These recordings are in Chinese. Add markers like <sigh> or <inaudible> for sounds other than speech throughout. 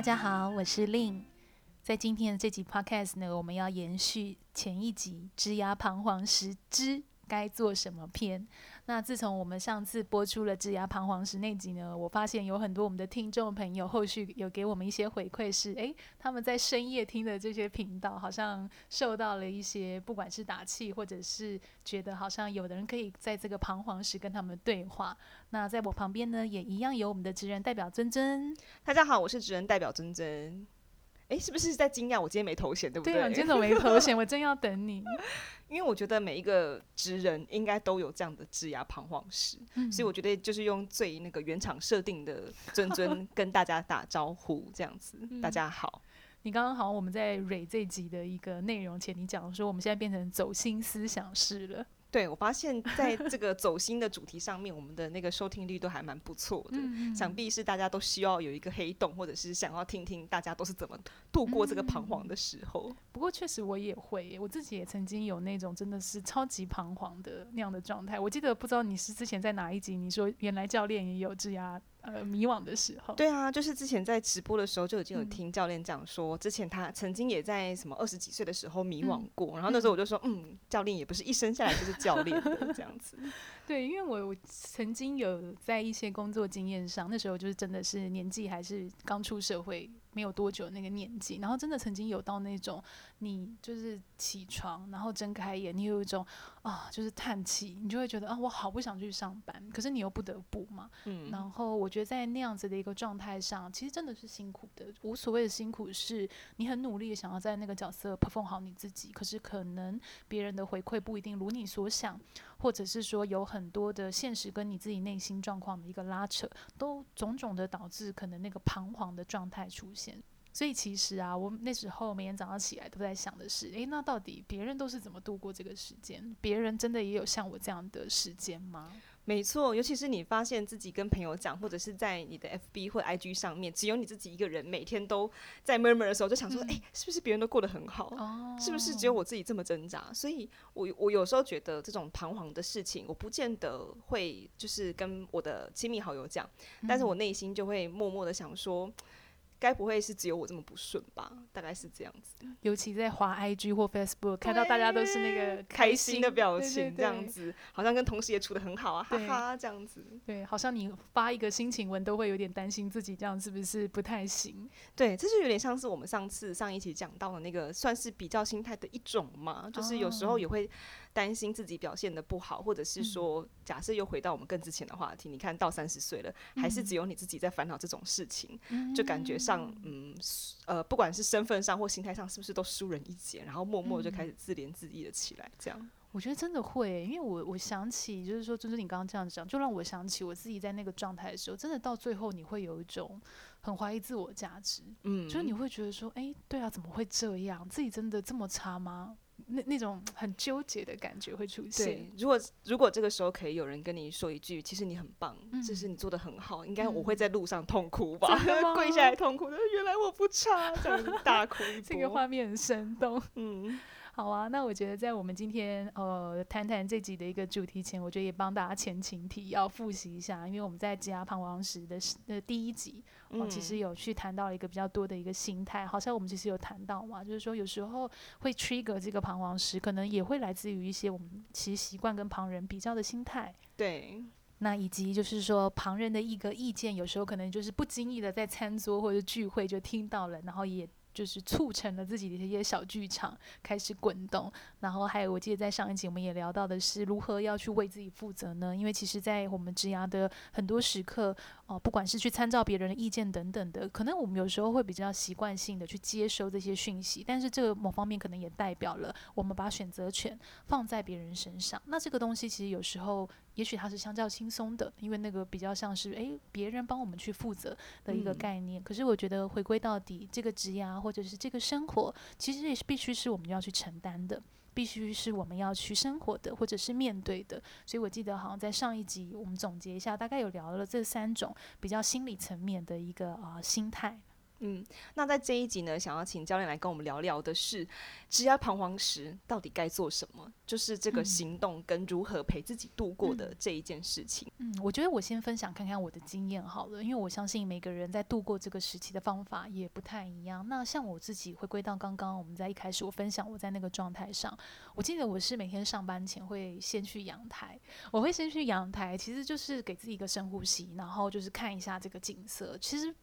大家好，我是 Lin。在今天的这集 Podcast 呢，我们要延续前一集《枝丫彷徨时之该做什么》篇。那自从我们上次播出了《职涯彷徨时》那集呢，我发现有很多我们的听众朋友后续有给我们一些回馈，是诶，他们在深夜听的这些频道，好像受到了一些不管是打气，或者是觉得好像有的人可以在这个彷徨时跟他们对话。那在我旁边呢，也一样有我们的职人代表尊尊。大家好，我是职人代表尊尊。诶，是不是在惊讶我今天没头衔，对不对？对啊，你今天怎么没头衔？我正要等你。<laughs> 因为我觉得每一个职人应该都有这样的职涯彷徨时，嗯、所以我觉得就是用最那个原厂设定的尊尊 <laughs> 跟大家打招呼，这样子。嗯、大家好，你刚刚好，我们在蕊这集的一个内容前，你讲说我们现在变成走心思想式了。对，我发现在这个走心的主题上面，我们的那个收听率都还蛮不错的。嗯、想必是大家都需要有一个黑洞，或者是想要听听大家都是怎么度过这个彷徨的时候。嗯、不过确实我也会，我自己也曾经有那种真的是超级彷徨的那样的状态。我记得不知道你是之前在哪一集，你说原来教练也有这样。呃，迷惘的时候，对啊，就是之前在直播的时候就已经有听教练讲说，嗯、之前他曾经也在什么二十几岁的时候迷惘过，嗯、然后那时候我就说，嗯，嗯教练也不是一生下来就是教练的这样子。<laughs> 对，因为我我曾经有在一些工作经验上，那时候就是真的是年纪还是刚出社会。没有多久那个年纪，然后真的曾经有到那种，你就是起床，然后睁开眼，你有一种啊，就是叹气，你就会觉得啊，我好不想去上班，可是你又不得不嘛。嗯。然后我觉得在那样子的一个状态上，其实真的是辛苦的。无所谓的辛苦是，你很努力想要在那个角色 perform 好你自己，可是可能别人的回馈不一定如你所想。或者是说有很多的现实跟你自己内心状况的一个拉扯，都种种的导致可能那个彷徨的状态出现。所以其实啊，我那时候每天早上起来都在想的是，诶，那到底别人都是怎么度过这个时间？别人真的也有像我这样的时间吗？没错，尤其是你发现自己跟朋友讲，或者是在你的 FB 或 IG 上面，只有你自己一个人每天都在 murmur 的时候，就想说，哎、嗯，是不是别人都过得很好？哦、是不是只有我自己这么挣扎？所以我我有时候觉得这种彷徨的事情，我不见得会就是跟我的亲密好友讲，嗯、但是我内心就会默默的想说。该不会是只有我这么不顺吧？大概是这样子。尤其在滑 IG 或 Facebook，看到大家都是那个开心的表情，这样子，好像跟同事也处的很好啊，哈哈，这样子。对，好像你发一个心情文，都会有点担心自己这样是不是不太行？对，这就有点像是我们上次上一期讲到的那个，算是比较心态的一种嘛，就是有时候也会。担心自己表现的不好，或者是说，假设又回到我们更之前的话题，嗯、你看到三十岁了，还是只有你自己在烦恼这种事情，嗯、就感觉上，嗯，呃，不管是身份上或心态上，是不是都输人一截，然后默默就开始自怜自艾了起来，这样。我觉得真的会，因为我我想起，就是说，就是你刚刚这样讲，就让我想起我自己在那个状态的时候，真的到最后你会有一种很怀疑自我价值，嗯，就是你会觉得说，哎、欸，对啊，怎么会这样？自己真的这么差吗？那那种很纠结的感觉会出现。对，如果如果这个时候可以有人跟你说一句，其实你很棒，嗯、这是你做的很好，应该我会在路上痛哭吧，嗯、跪下来痛哭。原来我不差，这样大哭一 <laughs> 波。这个画面很生动。嗯。<laughs> 好啊，那我觉得在我们今天呃谈谈这集的一个主题前，我觉得也帮大家前情提要复习一下，因为我们在职涯彷徨时的的第一集，哦，其实有去谈到一个比较多的一个心态，好像我们其实有谈到嘛，就是说有时候会 trigger 这个彷徨时，可能也会来自于一些我们其实习惯跟旁人比较的心态。对，那以及就是说旁人的一个意见，有时候可能就是不经意的在餐桌或者聚会就听到了，然后也。就是促成了自己的一些小剧场开始滚动，然后还有我记得在上一集我们也聊到的是如何要去为自己负责呢？因为其实，在我们职涯的很多时刻，哦、不管是去参照别人的意见等等的，可能我们有时候会比较习惯性的去接收这些讯息，但是这个某方面可能也代表了我们把选择权放在别人身上。那这个东西其实有时候。也许它是相较轻松的，因为那个比较像是诶别人帮我们去负责的一个概念。嗯、可是我觉得回归到底，这个职涯或者是这个生活，其实也是必须是我们要去承担的，必须是我们要去生活的，或者是面对的。所以我记得好像在上一集我们总结一下，大概有聊了这三种比较心理层面的一个啊、呃、心态。嗯，那在这一集呢，想要请教练来跟我们聊聊的是，职涯彷徨时到底该做什么？就是这个行动跟如何陪自己度过的这一件事情。嗯，我觉得我先分享看看我的经验好了，因为我相信每个人在度过这个时期的方法也不太一样。那像我自己回归到刚刚我们在一开始我分享我在那个状态上，我记得我是每天上班前会先去阳台，我会先去阳台，其实就是给自己一个深呼吸，然后就是看一下这个景色。其实。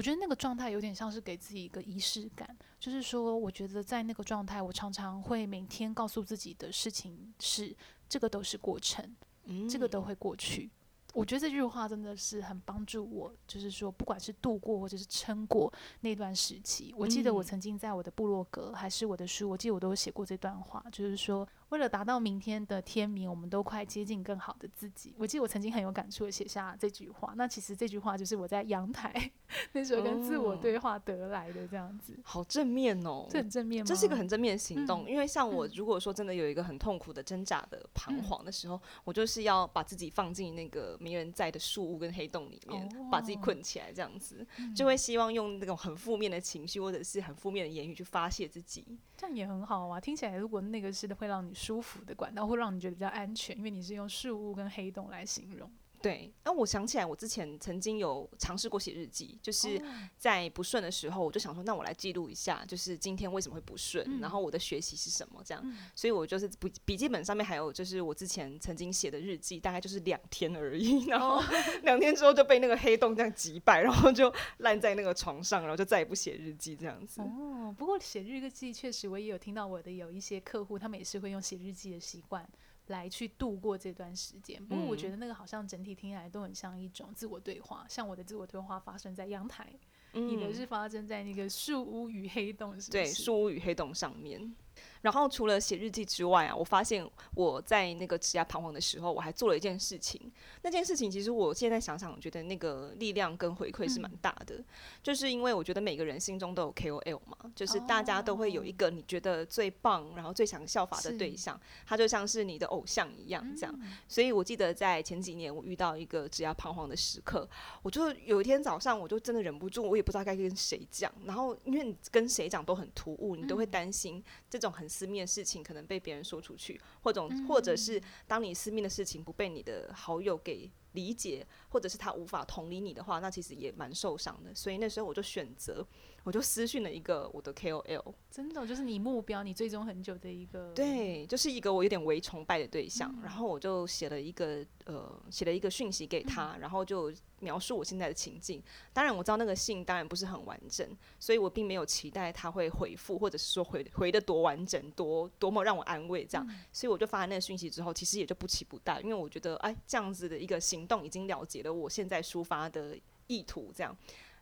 我觉得那个状态有点像是给自己一个仪式感，就是说，我觉得在那个状态，我常常会每天告诉自己的事情是：这个都是过程，嗯，这个都会过去。我觉得这句话真的是很帮助我，就是说，不管是度过或者是撑过那段时期。我记得我曾经在我的部落格还是我的书，我记得我都有写过这段话，就是说。为了达到明天的天明，我们都快接近更好的自己。我记得我曾经很有感触的写下这句话。那其实这句话就是我在阳台 <laughs> 那时候跟自我对话得来的，这样子。哦，好正面哦，这很正面吗？这是一个很正面的行动。嗯，因为像我，如果说真的有一个很痛苦的挣扎的彷徨的时候，嗯，我就是要把自己放进那个没人在的树屋跟黑洞里面，哦，把自己困起来，这样子，嗯，就会希望用那种很负面的情绪或者是很负面的言语去发泄自己。这样也很好啊，听起来如果那个是会让你舒服的管道，会让你觉得比较安全，因为你是用事物跟黑洞来形容。对，那我想起来，我之前曾经有尝试过写日记，就是在不顺的时候，我就想说，那我来记录一下，就是今天为什么会不顺，嗯，然后我的学习是什么，这样，嗯。所以我就是笔笔记本上面还有就是我之前曾经写的日记，大概就是两天而已，<laughs> 然后两天之后就被那个黑洞这样击败，然后就烂在那个床上，然后就再也不写日记这样子。哦，不过写日记确实，我也有听到我的有一些客户，他们也是会用写日记的习惯。来去度过这段时间，不过我觉得那个好像整体听起来都很像一种自我对话，像我的自我对话发生在阳台，嗯，你的是发生在那个树屋与黑洞，是？对，树屋与黑洞上面。然后除了写日记之外啊，我发现我在那个职涯彷徨的时候，我还做了一件事情。那件事情其实我现在想想，我觉得那个力量跟回馈是蛮大的，嗯。就是因为我觉得每个人心中都有 KOL 嘛，就是大家都会有一个你觉得最棒，然后最想效法的对象，他就像是你的偶像一样这样。所以我记得在前几年，我遇到一个职涯彷徨的时刻，我就有一天早上，我就真的忍不住，我也不知道该跟谁讲。然后因为你跟谁讲都很突兀，你都会担心这种很。私密的事情可能被别人说出去，或者或者是当你私密的事情不被你的好友给理解，或者是他无法同理你的话，那其实也蛮受伤的。所以那时候我就选择。我就私讯了一个我的 KOL，真的就是你目标，你追踪很久的一个，对，就是一个我有点微崇拜的对象。嗯、然后我就写了一个呃，写了一个讯息给他、嗯，然后就描述我现在的情境。当然我知道那个信当然不是很完整，所以我并没有期待他会回复，或者是说回回的多完整，多多么让我安慰这样。嗯、所以我就发了那个讯息之后，其实也就不期不待，因为我觉得哎，这样子的一个行动已经了解了我现在抒发的意图，这样。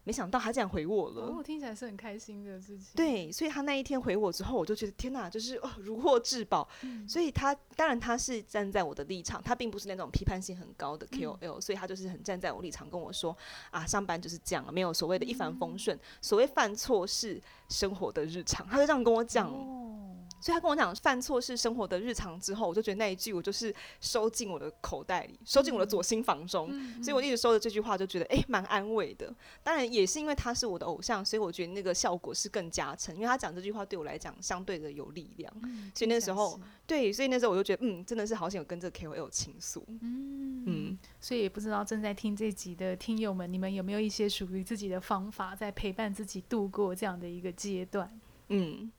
没想到他竟然回我了，我听起来是很开心的事情。对，所以他那一天回我之后，我就觉得天哪，就是哦，如获至宝。嗯。所以他当然他是站在我的立场，他并不是那种批判性很高的 KOL，嗯，所以他就是很站在我立场跟我说啊，上班就是这样，没有所谓的一帆风顺，嗯，所谓犯错是生活的日常，他就这样跟我讲。哦所以他跟我讲犯错是生活的日常之后，我就觉得那一句我就是收进我的口袋里，收进我的左心房中。嗯、所以我一直收着这句话，就觉得诶蛮、欸、安慰的。当然也是因为他是我的偶像，所以我觉得那个效果是更加成。因为他讲这句话对我来讲相对的有力量。嗯、所以那时候对，所以那时候我就觉得嗯，真的是好想有跟这个 KOL 倾诉。嗯嗯。所以也不知道正在听这集的听友们，你们有没有一些属于自己的方法，在陪伴自己度过这样的一个阶段？嗯。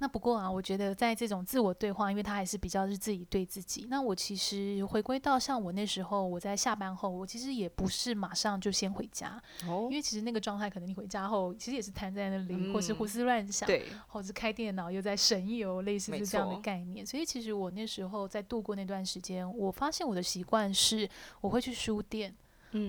那不过啊，我觉得在这种自我对话，因为他还是比较是自己对自己。那我其实回归到像我那时候，我在下班后，我其实也不是马上就先回家，哦、因为其实那个状态，可能你回家后，其实也是瘫在那里，嗯、或是胡思乱想，对，或是开电脑又在神游，类似是这样的概念。所以其实我那时候在度过那段时间，我发现我的习惯是，我会去书店。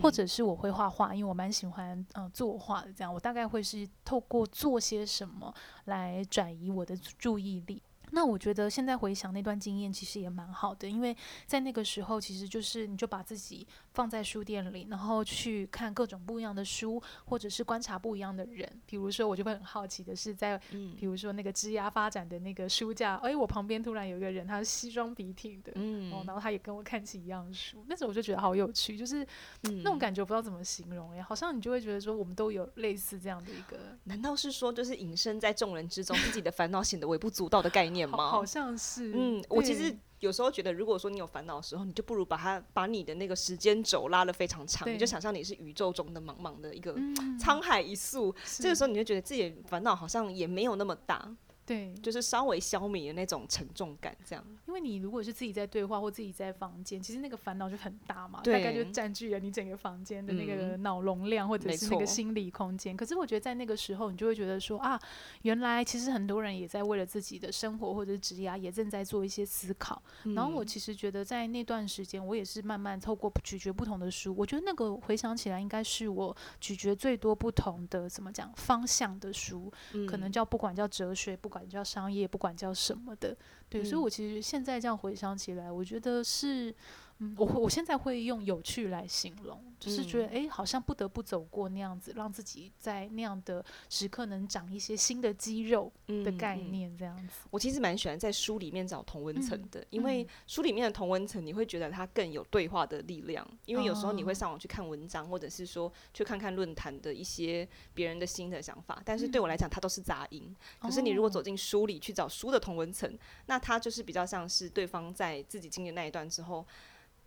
或者是我会画画，因为我蛮喜欢嗯、呃、作画的。这样，我大概会是透过做些什么来转移我的注意力。那我觉得现在回想那段经验，其实也蛮好的，因为在那个时候，其实就是你就把自己放在书店里，然后去看各种不一样的书，或者是观察不一样的人。比如说，我就会很好奇的是，在比如说那个枝丫发展的那个书架，哎，我旁边突然有一个人，他是西装笔挺的，嗯，然后他也跟我看起一样的书，那时候我就觉得好有趣，就是那种感觉，我不知道怎么形容，哎，好像你就会觉得说，我们都有类似这样的一个，难道是说，就是隐身在众人之中，自己的烦恼显得微不足道的概念？<laughs> 好，好像是，嗯，我其实有时候觉得，如果说你有烦恼的时候，你就不如把它把你的那个时间轴拉得非常长，你就想象你是宇宙中的茫茫的一个沧海一粟，这个时候你就觉得自己的烦恼好像也没有那么大。对，就是稍微消弭的那种沉重感，这样。因为你如果是自己在对话或自己在房间，其实那个烦恼就很大嘛，大概就占据了你整个房间的那个脑容量或者是那个心理空间。可是我觉得在那个时候，你就会觉得说啊，原来其实很多人也在为了自己的生活或者是职业也正在做一些思考。然后我其实觉得在那段时间，我也是慢慢透过咀嚼不同的书，我觉得那个回想起来，应该是我咀嚼最多不同的怎么讲方向的书，可能叫不管叫哲学，不管。叫商业，不管叫什么的，对，嗯、所以我其实现在这样回想起来，我觉得是，嗯，我我现在会用有趣来形容，就是觉得，哎、欸，好像不得不走过那样子，让自己在那样的时刻能长一些新的肌肉的概念，这样子。嗯嗯、我其实蛮喜欢在书里面找同温层的，嗯、因为书里面的同温层，你会觉得它更有对话的力量，因为有时候你会上网去看文章，或者是说去看看论坛的一些别人的新的想法，但是对我来讲，它都是杂音。可是你如果走进书里去找书的同温层，那它就是比较像是对方在自己经历那一段之后。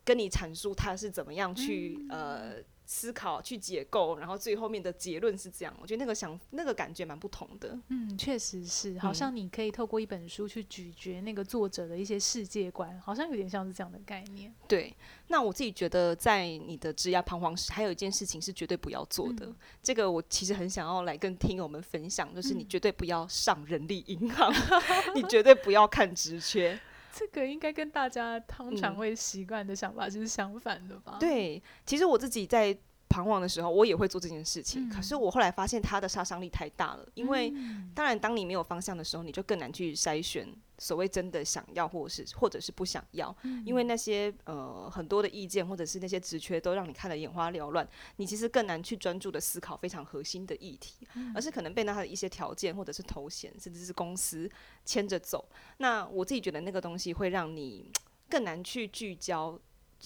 跟你阐述他是怎么样去、嗯、呃思考、去解构，然后最后面的结论是这样。我觉得那个想那个感觉蛮不同的。嗯，确实是，好像你可以透过一本书去咀嚼那个作者的一些世界观，好像有点像是这样的概念。对，那我自己觉得，在你的职涯彷徨时，还有一件事情是绝对不要做的。嗯、这个我其实很想要来跟听友们分享，就是你绝对不要上人力银行，<laughs> 嗯、你绝对不要看职缺。这个应该跟大家通常会习惯的想法就是相反的吧？嗯、对，其实我自己在彷徨的时候，我也会做这件事情。嗯、可是我后来发现它的杀伤力太大了，因为、嗯、当然，当你没有方向的时候，你就更难去筛选。所谓真的想要，或者是或者是不想要，嗯、因为那些呃很多的意见，或者是那些职缺，都让你看得眼花缭乱。你其实更难去专注的思考非常核心的议题，嗯、而是可能被那他的一些条件，或者是头衔，甚至是公司牵着走。那我自己觉得那个东西会让你更难去聚焦。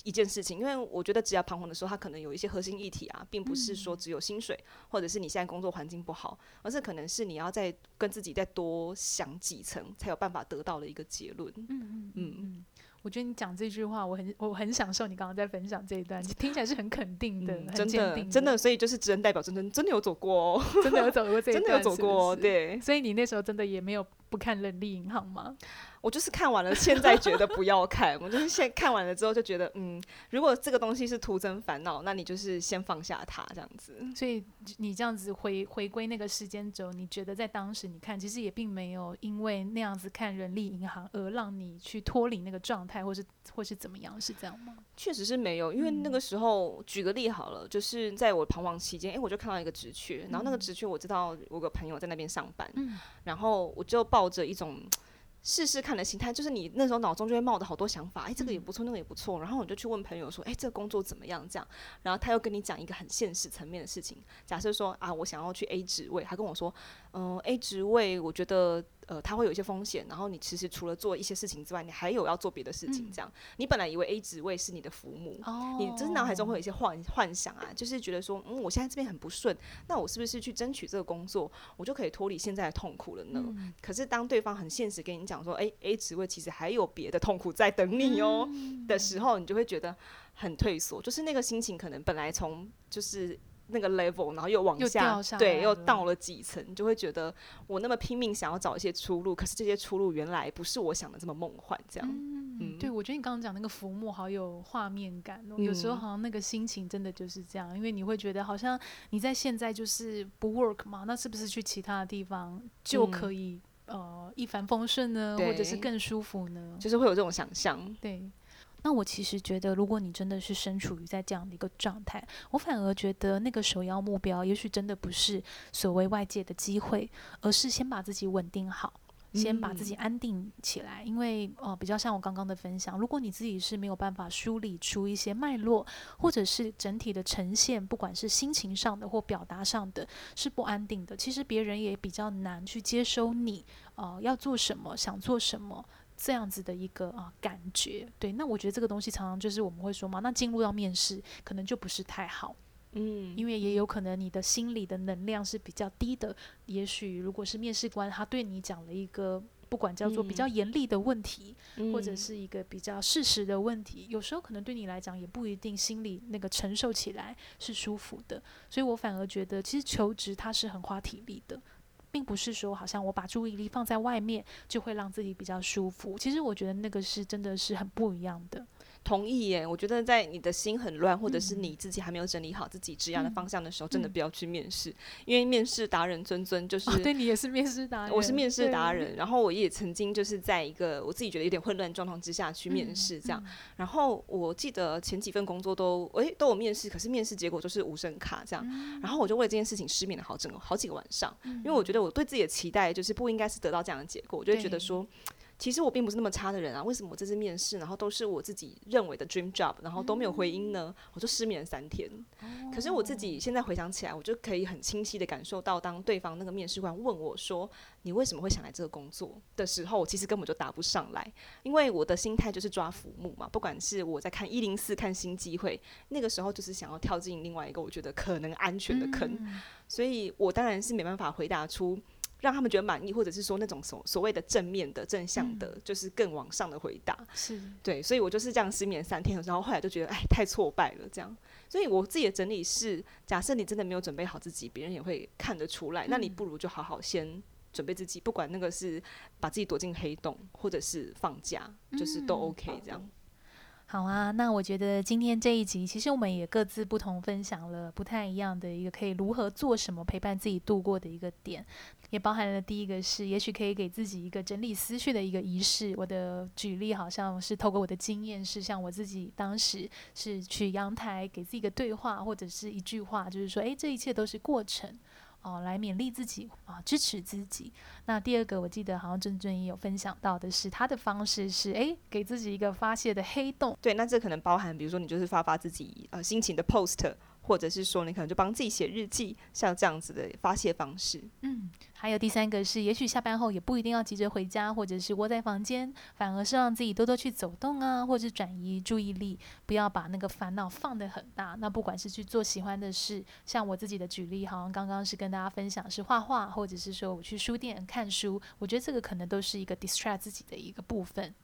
一件事情，因为我觉得职业彷徨的时候，它可能有一些核心议题啊，并不是说只有薪水，嗯、或者是你现在工作环境不好，而是可能是你要再跟自己再多想几层，才有办法得到的一个结论。嗯嗯嗯。我觉得你讲这句话，我很我很享受。你刚刚在分享这一段，听起来是很肯定的，嗯、很坚定的，真的。所以就是只能代表真真真的有走过哦，<laughs> 真的有走过这一段，<laughs> 真的有走过，是是对。所以你那时候真的也没有不看人力银行吗？我就是看完了，现在觉得不要看。<laughs> 我就是现在看完了之后就觉得，嗯，如果这个东西是徒增烦恼，那你就是先放下它这样子。所以你这样子回回归那个时间轴，你觉得在当时你看，其实也并没有因为那样子看人力银行而让你去脱离那个状态，或是或是怎么样，是这样吗？确实是没有，因为那个时候、嗯、举个例好了，就是在我彷徨期间，诶、欸，我就看到一个职缺，然后那个职缺我知道我有个朋友在那边上班，嗯、然后我就抱着一种。试试看的心态，就是你那时候脑中就会冒着好多想法，哎，这个也不错，那个也不错，然后你就去问朋友说，哎，这个工作怎么样？这样，然后他又跟你讲一个很现实层面的事情，假设说啊，我想要去 A 职位，他跟我说，嗯、呃，A 职位我觉得。呃，它会有一些风险，然后你其实除了做一些事情之外，你还有要做别的事情。这样，嗯、你本来以为 A 职位是你的父母，哦、你真的脑海中会有一些幻幻想啊，就是觉得说，嗯，我现在这边很不顺，那我是不是去争取这个工作，我就可以脱离现在的痛苦了呢？嗯、可是当对方很现实跟你讲说，哎，A 职位其实还有别的痛苦在等你哦、嗯、的时候，你就会觉得很退缩，就是那个心情可能本来从就是。那个 level，然后又往下，下对，又到了几层，你就会觉得我那么拼命想要找一些出路，可是这些出路原来不是我想的这么梦幻，这样。嗯，嗯对，我觉得你刚刚讲那个浮木好有画面感哦，嗯、有时候好像那个心情真的就是这样，因为你会觉得好像你在现在就是不 work 嘛，那是不是去其他的地方就可以、嗯、呃一帆风顺呢，或者是更舒服呢？就是会有这种想象，对。那我其实觉得，如果你真的是身处于在这样的一个状态，我反而觉得那个首要目标，也许真的不是所谓外界的机会，而是先把自己稳定好。先把自己安定起来，因为呃，比较像我刚刚的分享，如果你自己是没有办法梳理出一些脉络，或者是整体的呈现，不管是心情上的或表达上的，是不安定的，其实别人也比较难去接收你呃要做什么，想做什么这样子的一个啊、呃、感觉。对，那我觉得这个东西常常就是我们会说嘛，那进入到面试可能就不是太好。嗯，因为也有可能你的心理的能量是比较低的，也许如果是面试官他对你讲了一个不管叫做比较严厉的问题，嗯、或者是一个比较事实的问题，有时候可能对你来讲也不一定心里那个承受起来是舒服的，所以我反而觉得其实求职它是很花体力的，并不是说好像我把注意力放在外面就会让自己比较舒服，其实我觉得那个是真的是很不一样的。同意耶，我觉得在你的心很乱，或者是你自己还没有整理好自己职业的方向的时候，嗯、真的不要去面试，嗯、因为面试达人尊尊就是、哦、对你也是面试达人，我是面试达人，然后我也曾经就是在一个我自己觉得有点混乱状况之下去面试这样，嗯嗯、然后我记得前几份工作都诶、欸、都有面试，可是面试结果就是无声卡这样，嗯、然后我就为这件事情失眠了好整个好几个晚上，嗯、因为我觉得我对自己的期待就是不应该是得到这样的结果，我就会觉得说。其实我并不是那么差的人啊，为什么我这次面试，然后都是我自己认为的 dream job，然后都没有回音呢？我就失眠三天。可是我自己现在回想起来，我就可以很清晰的感受到，当对方那个面试官问我说：“你为什么会想来这个工作？”的时候，我其实根本就答不上来，因为我的心态就是抓浮木嘛。不管是我在看一零四看新机会，那个时候就是想要跳进另外一个我觉得可能安全的坑，所以我当然是没办法回答出。让他们觉得满意，或者是说那种所所谓的正面的正向的，嗯、就是更往上的回答，是。对，所以我就是这样失眠三天，然后后来就觉得哎，太挫败了这样。所以我自己的整理是，假设你真的没有准备好自己，别人也会看得出来，嗯、那你不如就好好先准备自己，不管那个是把自己躲进黑洞，或者是放假，就是都 OK 这样。嗯好啊，那我觉得今天这一集，其实我们也各自不同分享了不太一样的一个可以如何做什么陪伴自己度过的一个点，也包含了第一个是，也许可以给自己一个整理思绪的一个仪式。我的举例好像是透过我的经验，是像我自己当时是去阳台给自己一个对话，或者是一句话，就是说，诶，这一切都是过程。哦，来勉励自己啊，支持自己。那第二个，我记得好像郑正也有分享到的是，他的方式是，诶，给自己一个发泄的黑洞。对，那这可能包含，比如说你就是发发自己呃心情的 post。或者是说，你可能就帮自己写日记，像这样子的发泄方式。嗯，还有第三个是，也许下班后也不一定要急着回家，或者是窝在房间，反而是让自己多多去走动啊，或者转移注意力，不要把那个烦恼放得很大。那不管是去做喜欢的事，像我自己的举例，好像刚刚是跟大家分享是画画，或者是说我去书店看书，我觉得这个可能都是一个 distract 自己的一个部分。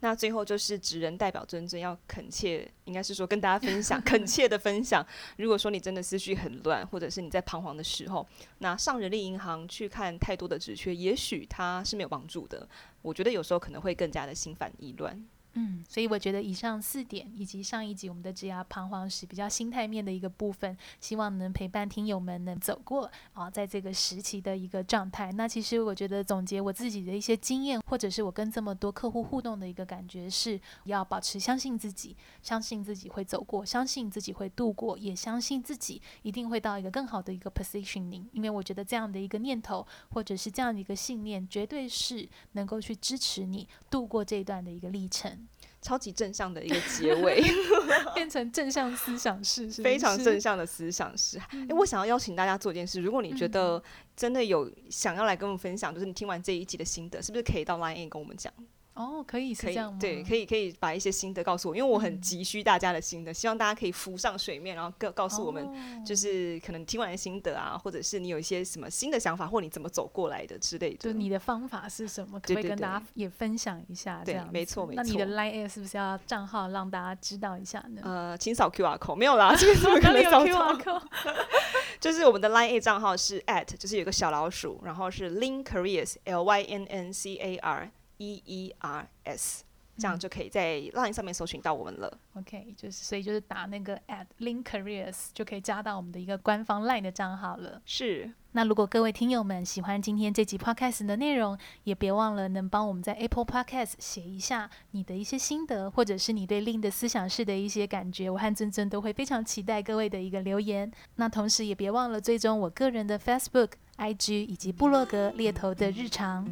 那最后就是职人代表尊尊要恳切，应该是说跟大家分享，<laughs> 恳切的分享。如果说你真的思绪很乱，或者是你在彷徨的时候，那上人力银行去看太多的职缺，也许它是没有帮助的。我觉得有时候可能会更加的心烦意乱。嗯，所以我觉得以上四点，以及上一集我们的职涯彷徨时比较心态面的一个部分，希望能陪伴听友们能走过啊，在这个时期的一个状态。那其实我觉得总结我自己的一些经验，或者是我跟这么多客户互动的一个感觉是，要保持相信自己，相信自己会走过，相信自己会度过，也相信自己一定会到一个更好的一个 positioning。因为我觉得这样的一个念头，或者是这样的一个信念，绝对是能够去支持你度过这一段的一个历程。超级正向的一个结尾，<laughs> 变成正向思想式，是非常正向的思想式。哎、嗯欸，我想要邀请大家做一件事，如果你觉得真的有想要来跟我们分享，就是你听完这一集的心得，是不是可以到 Line 跟我们讲？哦，可以，可以，对，可以，可以把一些心得告诉我，因为我很急需大家的心得，嗯、希望大家可以浮上水面，然后告告诉我们，就是可能听完的心得啊，或者是你有一些什么新的想法，或你怎么走过来的之类的。就你的方法是什么？可不可以跟大家也分享一下？对，没错，没错。那你的 Line 是不是要账号让大家知道一下呢？呃，请扫 QR code，没有啦，这个怎么可能 <laughs> 扫 QR code？<laughs> 就是我们的 Line 账号是 at，就是有个小老鼠，然后是 Lynn Careers，L Y N N C A R E E R S。这样就可以在 Line 上面搜寻到我们了。OK，就是所以就是打那个 at Link Careers 就可以加到我们的一个官方 Line 的账号了。是。那如果各位听友们喜欢今天这集 Podcast 的内容，也别忘了能帮我们在 Apple Podcast 写一下你的一些心得，或者是你对 Lynn 的思想式的一些感觉。我和尊尊都会非常期待各位的一个留言。那同时也别忘了追踪我个人的 Facebook、IG 以及部落格猎头的日常。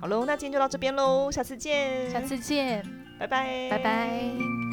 好喽，那今天就到这边喽，下次见，下次见，拜拜，拜拜。